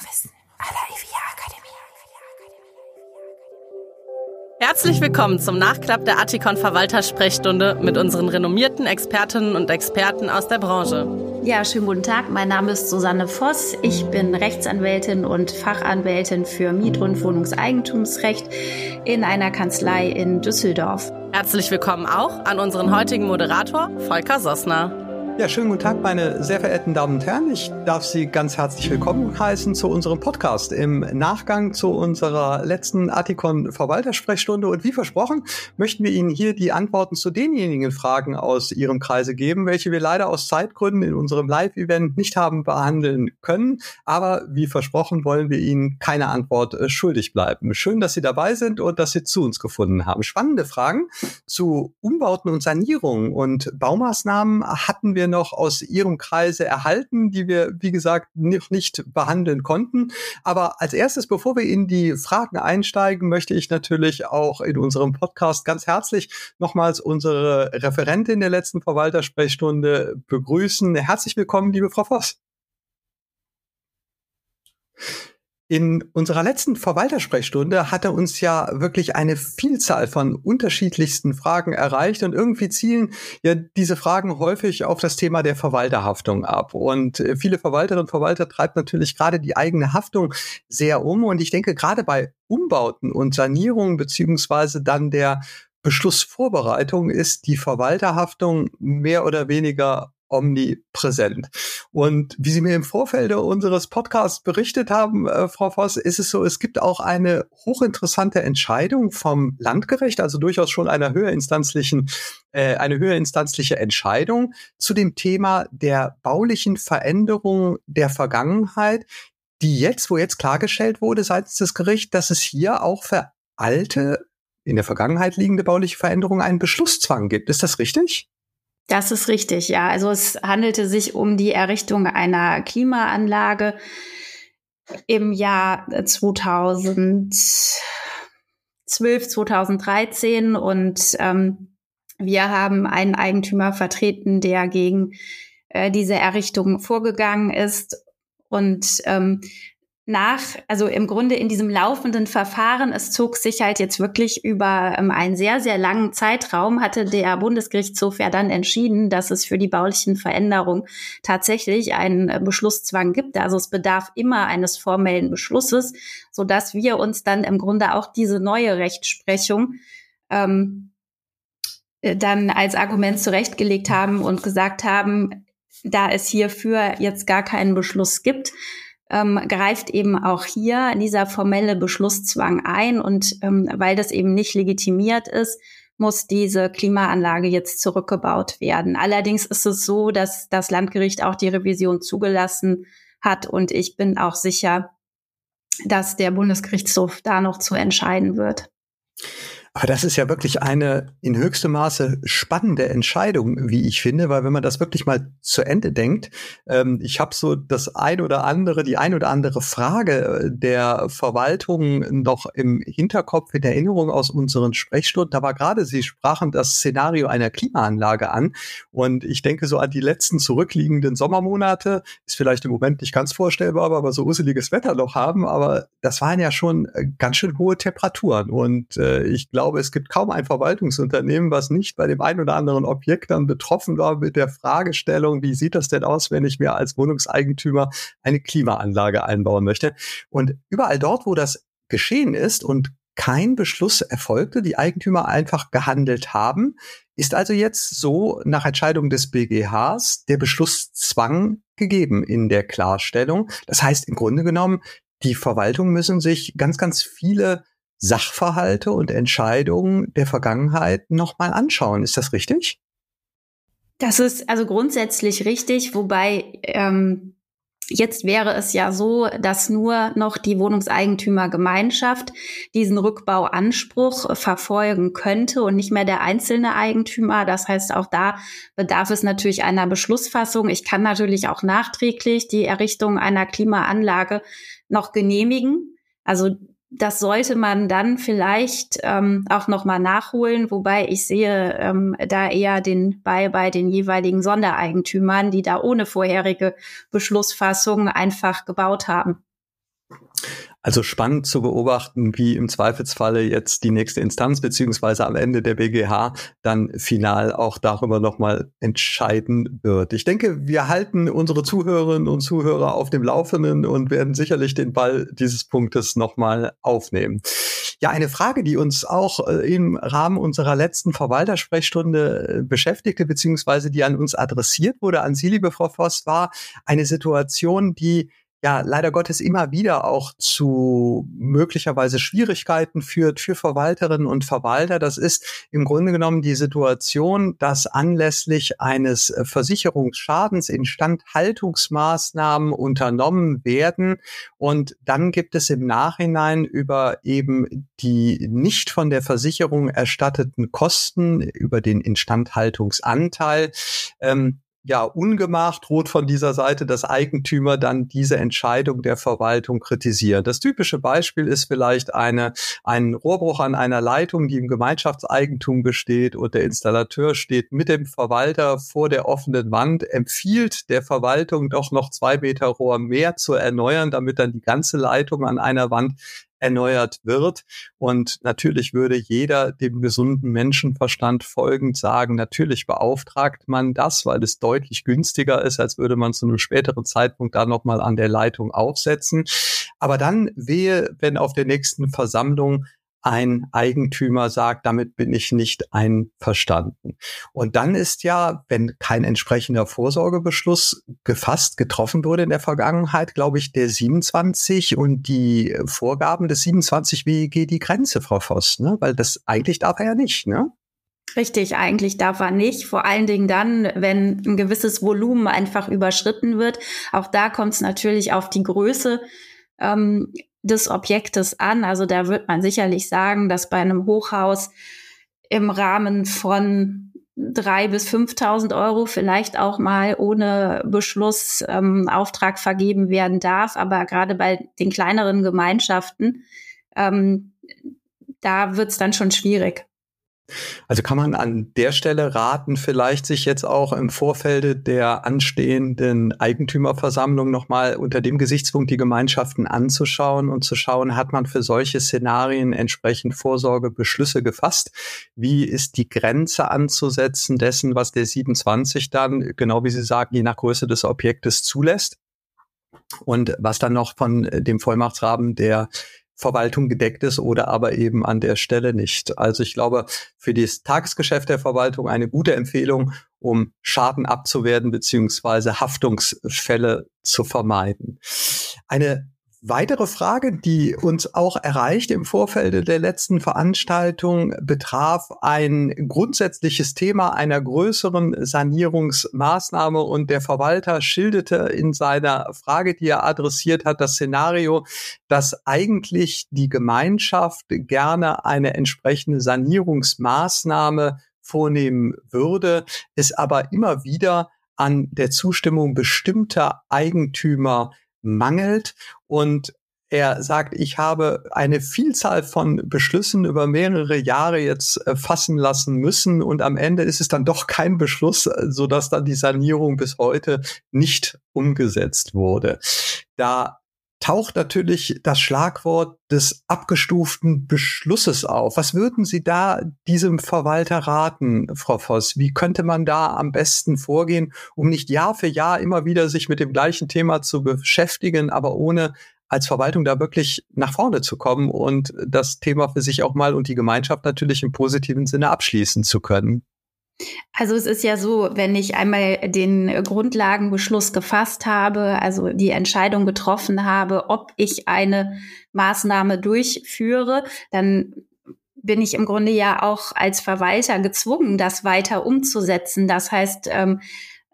Immowissen à la EVA Akademie. Herzlich willkommen zum Nachklapp der Attikon Verwaltersprechstunde mit unseren renommierten Expertinnen und Experten aus der Branche. Ja, schönen guten Tag. Mein Name ist Susanne Voss. Ich bin Rechtsanwältin und Fachanwältin für Miet- und Wohnungseigentumsrecht in einer Kanzlei in Düsseldorf. Herzlich willkommen auch an unseren heutigen Moderator Volker Sossner. Ja, schönen guten Tag, meine sehr verehrten Damen und Herren. Ich darf Sie ganz herzlich willkommen heißen zu unserem Podcast im Nachgang zu unserer letzten Artikon Verwaltersprechstunde. Und wie versprochen, möchten wir Ihnen hier die Antworten zu denjenigen Fragen aus Ihrem Kreise geben, welche wir leider aus Zeitgründen in unserem Live-Event nicht haben behandeln können. Aber wie versprochen, wollen wir Ihnen keine Antwort äh, schuldig bleiben. Schön, dass Sie dabei sind und dass Sie zu uns gefunden haben. Spannende Fragen zu Umbauten und Sanierungen und Baumaßnahmen hatten wir noch aus Ihrem Kreise erhalten, die wir, wie gesagt, noch nicht behandeln konnten. Aber als erstes, bevor wir in die Fragen einsteigen, möchte ich natürlich auch in unserem Podcast ganz herzlich nochmals unsere Referentin der letzten Verwaltersprechstunde begrüßen. Herzlich willkommen, liebe Frau Voss. In unserer letzten Verwaltersprechstunde hatte uns ja wirklich eine Vielzahl von unterschiedlichsten Fragen erreicht und irgendwie zielen ja diese Fragen häufig auf das Thema der Verwalterhaftung ab. Und äh, viele Verwalterinnen und Verwalter treibt natürlich gerade die eigene Haftung sehr um. Und ich denke, gerade bei Umbauten und Sanierungen beziehungsweise dann der Beschlussvorbereitung ist die Verwalterhaftung mehr oder weniger omnipräsent. Und wie Sie mir im Vorfeld unseres Podcasts berichtet haben, äh, Frau Voss, ist es so, es gibt auch eine hochinteressante Entscheidung vom Landgericht, also durchaus schon einer höherinstanzlichen, äh, eine höherinstanzliche Entscheidung zu dem Thema der baulichen Veränderung der Vergangenheit, die jetzt, wo jetzt klargestellt wurde seitens des Gerichts, dass es hier auch für alte, in der Vergangenheit liegende bauliche Veränderungen einen Beschlusszwang gibt. Ist das richtig? Das ist richtig, ja. Also es handelte sich um die Errichtung einer Klimaanlage im Jahr 2012, 2013 und ähm, wir haben einen Eigentümer vertreten, der gegen äh, diese Errichtung vorgegangen ist und ähm, nach, also im Grunde in diesem laufenden Verfahren, es zog sich halt jetzt wirklich über ähm, einen sehr, sehr langen Zeitraum, hatte der Bundesgerichtshof ja dann entschieden, dass es für die baulichen Veränderungen tatsächlich einen äh, Beschlusszwang gibt. Also es bedarf immer eines formellen Beschlusses, so dass wir uns dann im Grunde auch diese neue Rechtsprechung ähm, äh, dann als Argument zurechtgelegt haben und gesagt haben, da es hierfür jetzt gar keinen Beschluss gibt, ähm, greift eben auch hier dieser formelle Beschlusszwang ein. Und ähm, weil das eben nicht legitimiert ist, muss diese Klimaanlage jetzt zurückgebaut werden. Allerdings ist es so, dass das Landgericht auch die Revision zugelassen hat. Und ich bin auch sicher, dass der Bundesgerichtshof da noch zu entscheiden wird. Aber das ist ja wirklich eine in höchstem Maße spannende Entscheidung, wie ich finde, weil wenn man das wirklich mal zu Ende denkt, ähm, ich habe so das ein oder andere, die ein oder andere Frage äh, der Verwaltung noch im Hinterkopf, in Erinnerung aus unseren Sprechstunden. Da war gerade, Sie sprachen das Szenario einer Klimaanlage an. Und ich denke so an die letzten zurückliegenden Sommermonate, ist vielleicht im Moment nicht ganz vorstellbar, aber so useliges Wetter noch haben. Aber das waren ja schon äh, ganz schön hohe Temperaturen. Und äh, ich glaube, glaube, es gibt kaum ein Verwaltungsunternehmen, was nicht bei dem einen oder anderen Objekt dann betroffen war mit der Fragestellung, wie sieht das denn aus, wenn ich mir als Wohnungseigentümer eine Klimaanlage einbauen möchte? Und überall dort, wo das geschehen ist und kein Beschluss erfolgte, die Eigentümer einfach gehandelt haben, ist also jetzt so nach Entscheidung des BGHs der Beschlusszwang gegeben in der Klarstellung. Das heißt im Grunde genommen, die Verwaltung müssen sich ganz, ganz viele Sachverhalte und Entscheidungen der Vergangenheit nochmal anschauen. Ist das richtig? Das ist also grundsätzlich richtig, wobei ähm, jetzt wäre es ja so, dass nur noch die Wohnungseigentümergemeinschaft diesen Rückbauanspruch verfolgen könnte und nicht mehr der einzelne Eigentümer. Das heißt, auch da bedarf es natürlich einer Beschlussfassung. Ich kann natürlich auch nachträglich die Errichtung einer Klimaanlage noch genehmigen. Also das sollte man dann vielleicht ähm, auch nochmal nachholen, wobei ich sehe ähm, da eher den Ball bei den jeweiligen Sondereigentümern, die da ohne vorherige Beschlussfassung einfach gebaut haben. Also spannend zu beobachten, wie im Zweifelsfalle jetzt die nächste Instanz beziehungsweise am Ende der BGH dann final auch darüber nochmal entscheiden wird. Ich denke, wir halten unsere Zuhörerinnen und Zuhörer auf dem Laufenden und werden sicherlich den Ball dieses Punktes nochmal aufnehmen. Ja, eine Frage, die uns auch äh, im Rahmen unserer letzten Verwaltersprechstunde äh, beschäftigte, beziehungsweise die an uns adressiert wurde, an Sie, liebe Frau Voss, war eine Situation, die ja leider Gottes immer wieder auch zu möglicherweise Schwierigkeiten führt für Verwalterinnen und Verwalter. Das ist im Grunde genommen die Situation, dass anlässlich eines äh, Versicherungsschadens Instandhaltungsmaßnahmen unternommen werden und dann gibt es im Nachhinein über eben die nicht von der Versicherung erstatteten Kosten über den Instandhaltungsanteil ähm, ja, ungemach droht von dieser Seite, dass Eigentümer dann diese Entscheidung der Verwaltung kritisieren. Das typische Beispiel ist vielleicht eine, ein Rohrbruch an einer Leitung, die im Gemeinschaftseigentum besteht und der Installateur steht mit dem Verwalter vor der offenen Wand, empfiehlt der Verwaltung doch noch zwei Meter Rohr mehr zu erneuern, damit dann die ganze Leitung an einer Wand erneuert wird. Und natürlich würde jeder dem gesunden Menschenverstand folgend sagen, natürlich beauftragt man das, weil es deutlich günstiger ist, als würde man zu einem späteren Zeitpunkt da nochmal an der Leitung aufsetzen. Aber dann wehe, wenn auf der nächsten Versammlung ein Eigentümer sagt, damit bin ich nicht einverstanden. Und dann ist ja, wenn kein entsprechender Vorsorgebeschluss gefasst, getroffen wurde in der Vergangenheit, glaube ich, der 27 und die Vorgaben des 27 WEG die Grenze, Frau Voss, ne? Weil das eigentlich darf er ja nicht, ne? Richtig, eigentlich darf er nicht. Vor allen Dingen dann, wenn ein gewisses Volumen einfach überschritten wird. Auch da kommt es natürlich auf die Größe ähm, des Objektes an. Also da wird man sicherlich sagen, dass bei einem Hochhaus im Rahmen von drei bis 5.000 Euro vielleicht auch mal ohne Beschluss ähm, Auftrag vergeben werden darf. Aber gerade bei den kleineren Gemeinschaften, ähm, da wird es dann schon schwierig. Also kann man an der Stelle raten, vielleicht sich jetzt auch im Vorfeld der anstehenden Eigentümerversammlung nochmal unter dem Gesichtspunkt die Gemeinschaften anzuschauen und zu schauen, hat man für solche Szenarien entsprechend Vorsorgebeschlüsse gefasst? Wie ist die Grenze anzusetzen dessen, was der 27 dann, genau wie Sie sagen, je nach Größe des Objektes zulässt? Und was dann noch von dem Vollmachtsrahmen der Verwaltung gedeckt ist oder aber eben an der Stelle nicht. Also ich glaube, für das Tagesgeschäft der Verwaltung eine gute Empfehlung, um Schaden abzuwerten beziehungsweise Haftungsfälle zu vermeiden. Eine Weitere Frage, die uns auch erreicht im Vorfeld der letzten Veranstaltung, betraf ein grundsätzliches Thema einer größeren Sanierungsmaßnahme. Und der Verwalter schilderte in seiner Frage, die er adressiert hat, das Szenario, dass eigentlich die Gemeinschaft gerne eine entsprechende Sanierungsmaßnahme vornehmen würde, es aber immer wieder an der Zustimmung bestimmter Eigentümer mangelt. Und er sagt, ich habe eine Vielzahl von Beschlüssen über mehrere Jahre jetzt äh, fassen lassen müssen und am Ende ist es dann doch kein Beschluss, äh, so dass dann die Sanierung bis heute nicht umgesetzt wurde. Da taucht natürlich das Schlagwort des abgestuften Beschlusses auf. Was würden Sie da diesem Verwalter raten, Frau Voss? Wie könnte man da am besten vorgehen, um nicht Jahr für Jahr immer wieder sich mit dem gleichen Thema zu beschäftigen, aber ohne als Verwaltung da wirklich nach vorne zu kommen und das Thema für sich auch mal und die Gemeinschaft natürlich im positiven Sinne abschließen zu können? Also es ist ja so, wenn ich einmal den Grundlagenbeschluss gefasst habe, also die Entscheidung getroffen habe, ob ich eine Maßnahme durchführe, dann bin ich im Grunde ja auch als Verwalter gezwungen, das weiter umzusetzen. Das heißt, ähm,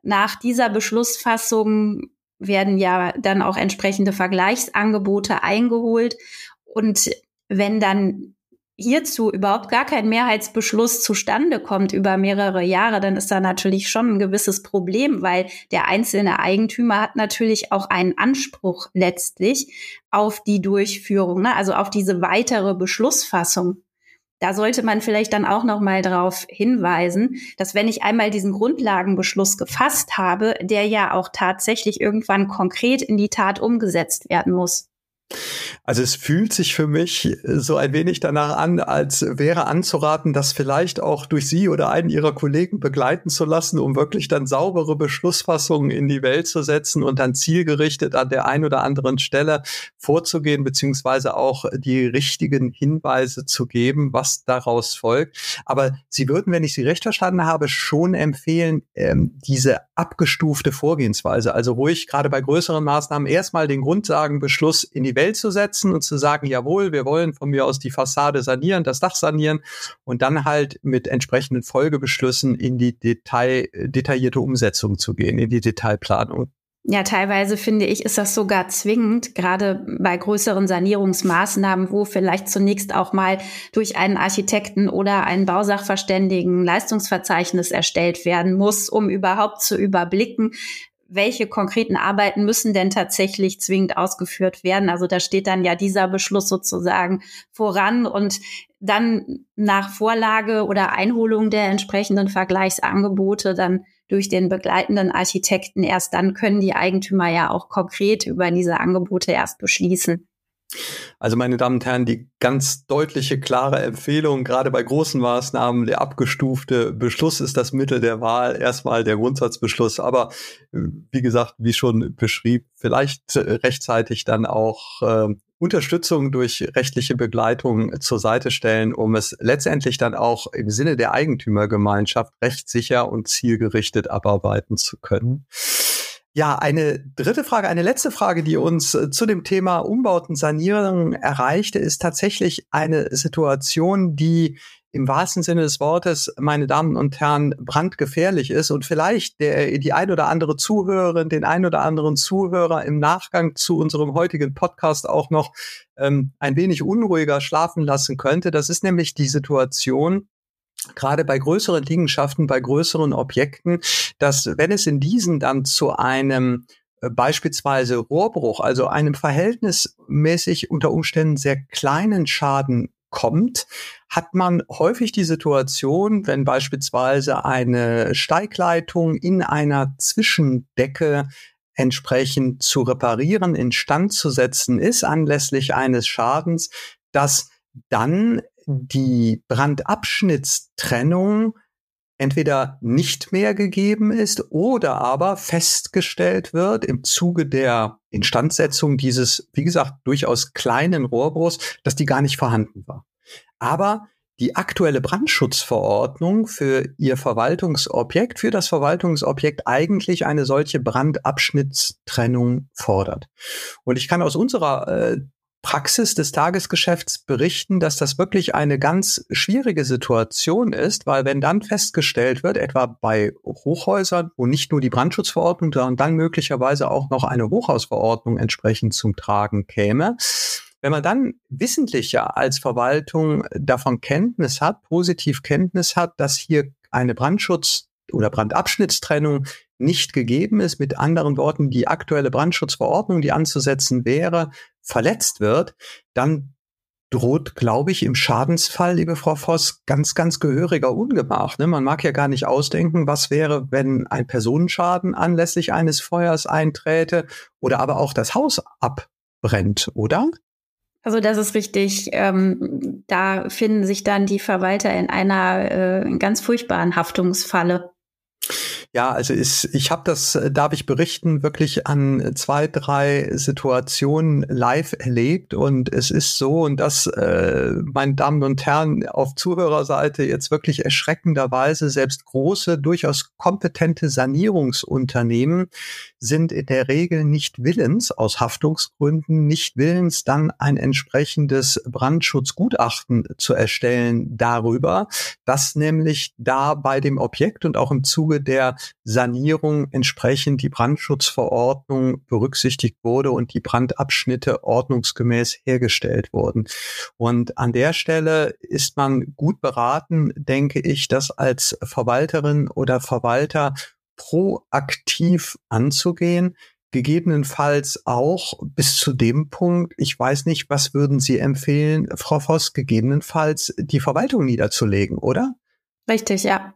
nach dieser Beschlussfassung werden ja dann auch entsprechende Vergleichsangebote eingeholt. Und wenn dann hierzu überhaupt gar kein Mehrheitsbeschluss zustande kommt über mehrere Jahre, dann ist da natürlich schon ein gewisses Problem, weil der einzelne Eigentümer hat natürlich auch einen Anspruch letztlich auf die Durchführung, ne? also auf diese weitere Beschlussfassung. Da sollte man vielleicht dann auch noch mal darauf hinweisen, dass wenn ich einmal diesen Grundlagenbeschluss gefasst habe, der ja auch tatsächlich irgendwann konkret in die Tat umgesetzt werden muss. Also es fühlt sich für mich so ein wenig danach an, als wäre anzuraten, das vielleicht auch durch Sie oder einen Ihrer Kollegen begleiten zu lassen, um wirklich dann saubere Beschlussfassungen in die Welt zu setzen und dann zielgerichtet an der einen oder anderen Stelle vorzugehen, beziehungsweise auch die richtigen Hinweise zu geben, was daraus folgt. Aber Sie würden, wenn ich Sie recht verstanden habe, schon empfehlen, ähm, diese abgestufte Vorgehensweise, also ruhig gerade bei größeren Maßnahmen erstmal den Grundsagenbeschluss in die Welt zu setzen und zu sagen, jawohl, wir wollen von mir aus die Fassade sanieren, das Dach sanieren und dann halt mit entsprechenden Folgebeschlüssen in die Detail, detaillierte Umsetzung zu gehen, in die Detailplanung. Ja, teilweise finde ich, ist das sogar zwingend, gerade bei größeren Sanierungsmaßnahmen, wo vielleicht zunächst auch mal durch einen Architekten oder einen Bausachverständigen Leistungsverzeichnis erstellt werden muss, um überhaupt zu überblicken, welche konkreten Arbeiten müssen denn tatsächlich zwingend ausgeführt werden. Also da steht dann ja dieser Beschluss sozusagen voran und dann nach Vorlage oder Einholung der entsprechenden Vergleichsangebote dann durch den begleitenden Architekten erst dann können die Eigentümer ja auch konkret über diese Angebote erst beschließen. Also meine Damen und Herren, die ganz deutliche, klare Empfehlung, gerade bei großen Maßnahmen, der abgestufte Beschluss ist das Mittel der Wahl, erstmal der Grundsatzbeschluss. Aber äh, wie gesagt, wie schon beschrieben, vielleicht rechtzeitig dann auch äh, Unterstützung durch rechtliche Begleitung zur Seite stellen, um es letztendlich dann auch im Sinne der Eigentümergemeinschaft rechtssicher und zielgerichtet abarbeiten zu können. Ja, eine dritte Frage, eine letzte Frage, die uns äh, zu dem Thema Umbauten, Sanierung erreichte, ist tatsächlich eine Situation, die im wahrsten Sinne des Wortes, meine Damen und Herren, brandgefährlich ist und vielleicht der, die ein oder andere Zuhörerin, den ein oder anderen Zuhörer im Nachgang zu unserem heutigen Podcast auch noch ähm, ein wenig unruhiger schlafen lassen könnte. Das ist nämlich die Situation, gerade bei größeren Liegenschaften, bei größeren Objekten, dass wenn es in diesen dann zu einem äh, beispielsweise Rohrbruch, also einem verhältnismäßig unter Umständen sehr kleinen Schaden kommt, hat man häufig die Situation, wenn beispielsweise eine Steigleitung in einer Zwischendecke entsprechend zu reparieren, instand zu setzen ist, anlässlich eines Schadens, dass dann die Brandabschnittstrennung entweder nicht mehr gegeben ist oder aber festgestellt wird im Zuge der Instandsetzung dieses, wie gesagt, durchaus kleinen Rohrbruchs, dass die gar nicht vorhanden war. Aber die aktuelle Brandschutzverordnung für ihr Verwaltungsobjekt, für das Verwaltungsobjekt eigentlich eine solche Brandabschnittstrennung fordert. Und ich kann aus unserer äh, Praxis des Tagesgeschäfts berichten, dass das wirklich eine ganz schwierige Situation ist, weil wenn dann festgestellt wird, etwa bei Hochhäusern, wo nicht nur die Brandschutzverordnung, sondern dann möglicherweise auch noch eine Hochhausverordnung entsprechend zum Tragen käme, wenn man dann wissentlich ja als Verwaltung davon Kenntnis hat, positiv Kenntnis hat, dass hier eine Brandschutz- oder Brandabschnittstrennung nicht gegeben ist, mit anderen Worten, die aktuelle Brandschutzverordnung, die anzusetzen wäre, verletzt wird, dann droht, glaube ich, im Schadensfall, liebe Frau Voss, ganz, ganz gehöriger Ungemach. Ne? Man mag ja gar nicht ausdenken, was wäre, wenn ein Personenschaden anlässlich eines Feuers einträte oder aber auch das Haus abbrennt, oder? Also das ist richtig. Ähm, da finden sich dann die Verwalter in einer äh, ganz furchtbaren Haftungsfalle. Ja, also ist, ich habe das, äh, darf ich berichten, wirklich an zwei, drei Situationen live erlebt. Und es ist so, und das, äh, meine Damen und Herren, auf Zuhörerseite jetzt wirklich erschreckenderweise, selbst große, durchaus kompetente Sanierungsunternehmen sind in der Regel nicht willens, aus Haftungsgründen nicht willens, dann ein entsprechendes Brandschutzgutachten zu erstellen darüber, dass nämlich da bei dem Objekt und auch im Zuge der Sanierung entsprechend die Brandschutzverordnung berücksichtigt wurde und die Brandabschnitte ordnungsgemäß hergestellt wurden. Und an der Stelle ist man gut beraten, denke ich, das als Verwalterin oder Verwalter proaktiv anzugehen, gegebenenfalls auch bis zu dem Punkt, ich weiß nicht, was würden Sie empfehlen, Frau Voss, gegebenenfalls die Verwaltung niederzulegen, oder? Richtig, ja.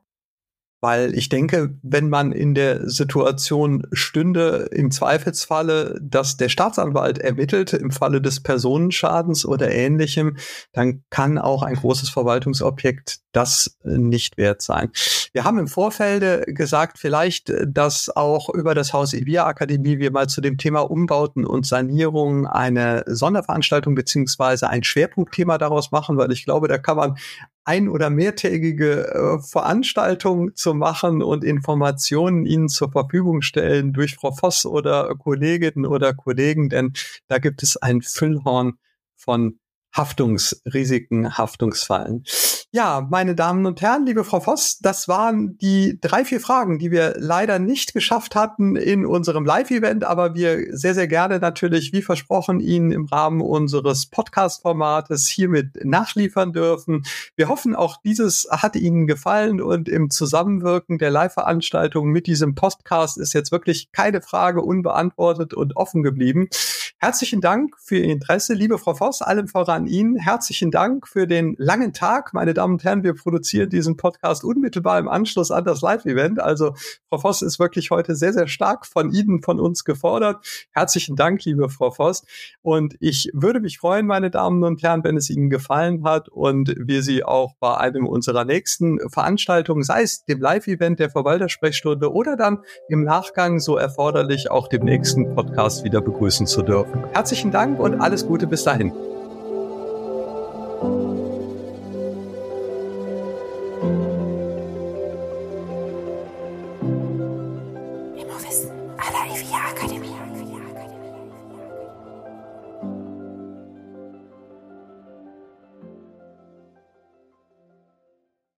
Weil ich denke, wenn man in der Situation stünde, im Zweifelsfalle, dass der Staatsanwalt ermittelt im Falle des Personenschadens oder ähnlichem, dann kann auch ein großes Verwaltungsobjekt das nicht wert sein. Wir haben im Vorfeld gesagt, vielleicht, dass auch über das Haus Evia Akademie wir mal zu dem Thema Umbauten und Sanierung eine Sonderveranstaltung beziehungsweise ein Schwerpunktthema daraus machen, weil ich glaube, da kann man ein- oder mehrtägige äh, Veranstaltungen zu machen und Informationen Ihnen zur Verfügung stellen durch Frau Voss oder Kolleginnen oder Kollegen, denn da gibt es ein Füllhorn von Haftungsrisiken, Haftungsfallen. Ja, meine Damen und Herren, liebe Frau Voss, das waren die drei, vier Fragen, die wir leider nicht geschafft hatten in unserem Live-Event, aber wir sehr, sehr gerne natürlich, wie versprochen, Ihnen im Rahmen unseres Podcast-Formates hiermit nachliefern dürfen. Wir hoffen, auch dieses hat Ihnen gefallen und im Zusammenwirken der Live-Veranstaltung mit diesem Podcast ist jetzt wirklich keine Frage unbeantwortet und offen geblieben. Herzlichen Dank für Ihr Interesse, liebe Frau Voss, allem voran Ihnen. Herzlichen Dank für den langen Tag, meine Damen und Herren, wir produzieren diesen Podcast unmittelbar im Anschluss an das Live-Event. Also Frau Voss ist wirklich heute sehr, sehr stark von Ihnen, von uns gefordert. Herzlichen Dank, liebe Frau Voss. Und ich würde mich freuen, meine Damen und Herren, wenn es Ihnen gefallen hat und wir Sie auch bei einem unserer nächsten Veranstaltungen, sei es dem Live-Event der Verwaltersprechstunde oder dann im Nachgang so erforderlich auch dem nächsten Podcast wieder begrüßen zu dürfen. Herzlichen Dank und alles Gute bis dahin.